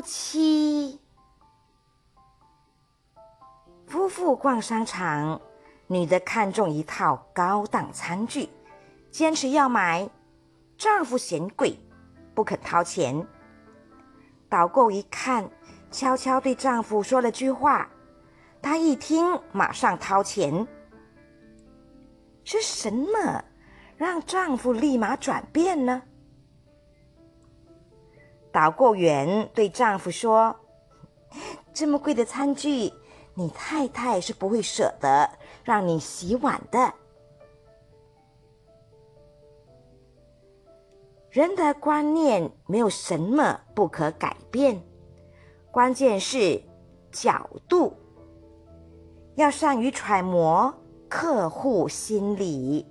夫妻。夫妇逛商场，女的看中一套高档餐具，坚持要买，丈夫嫌贵，不肯掏钱。导购一看，悄悄对丈夫说了句话，他一听，马上掏钱。是什么让丈夫立马转变呢？导购员对丈夫说：“这么贵的餐具。”你太太是不会舍得让你洗碗的。人的观念没有什么不可改变，关键是角度，要善于揣摩客户心理。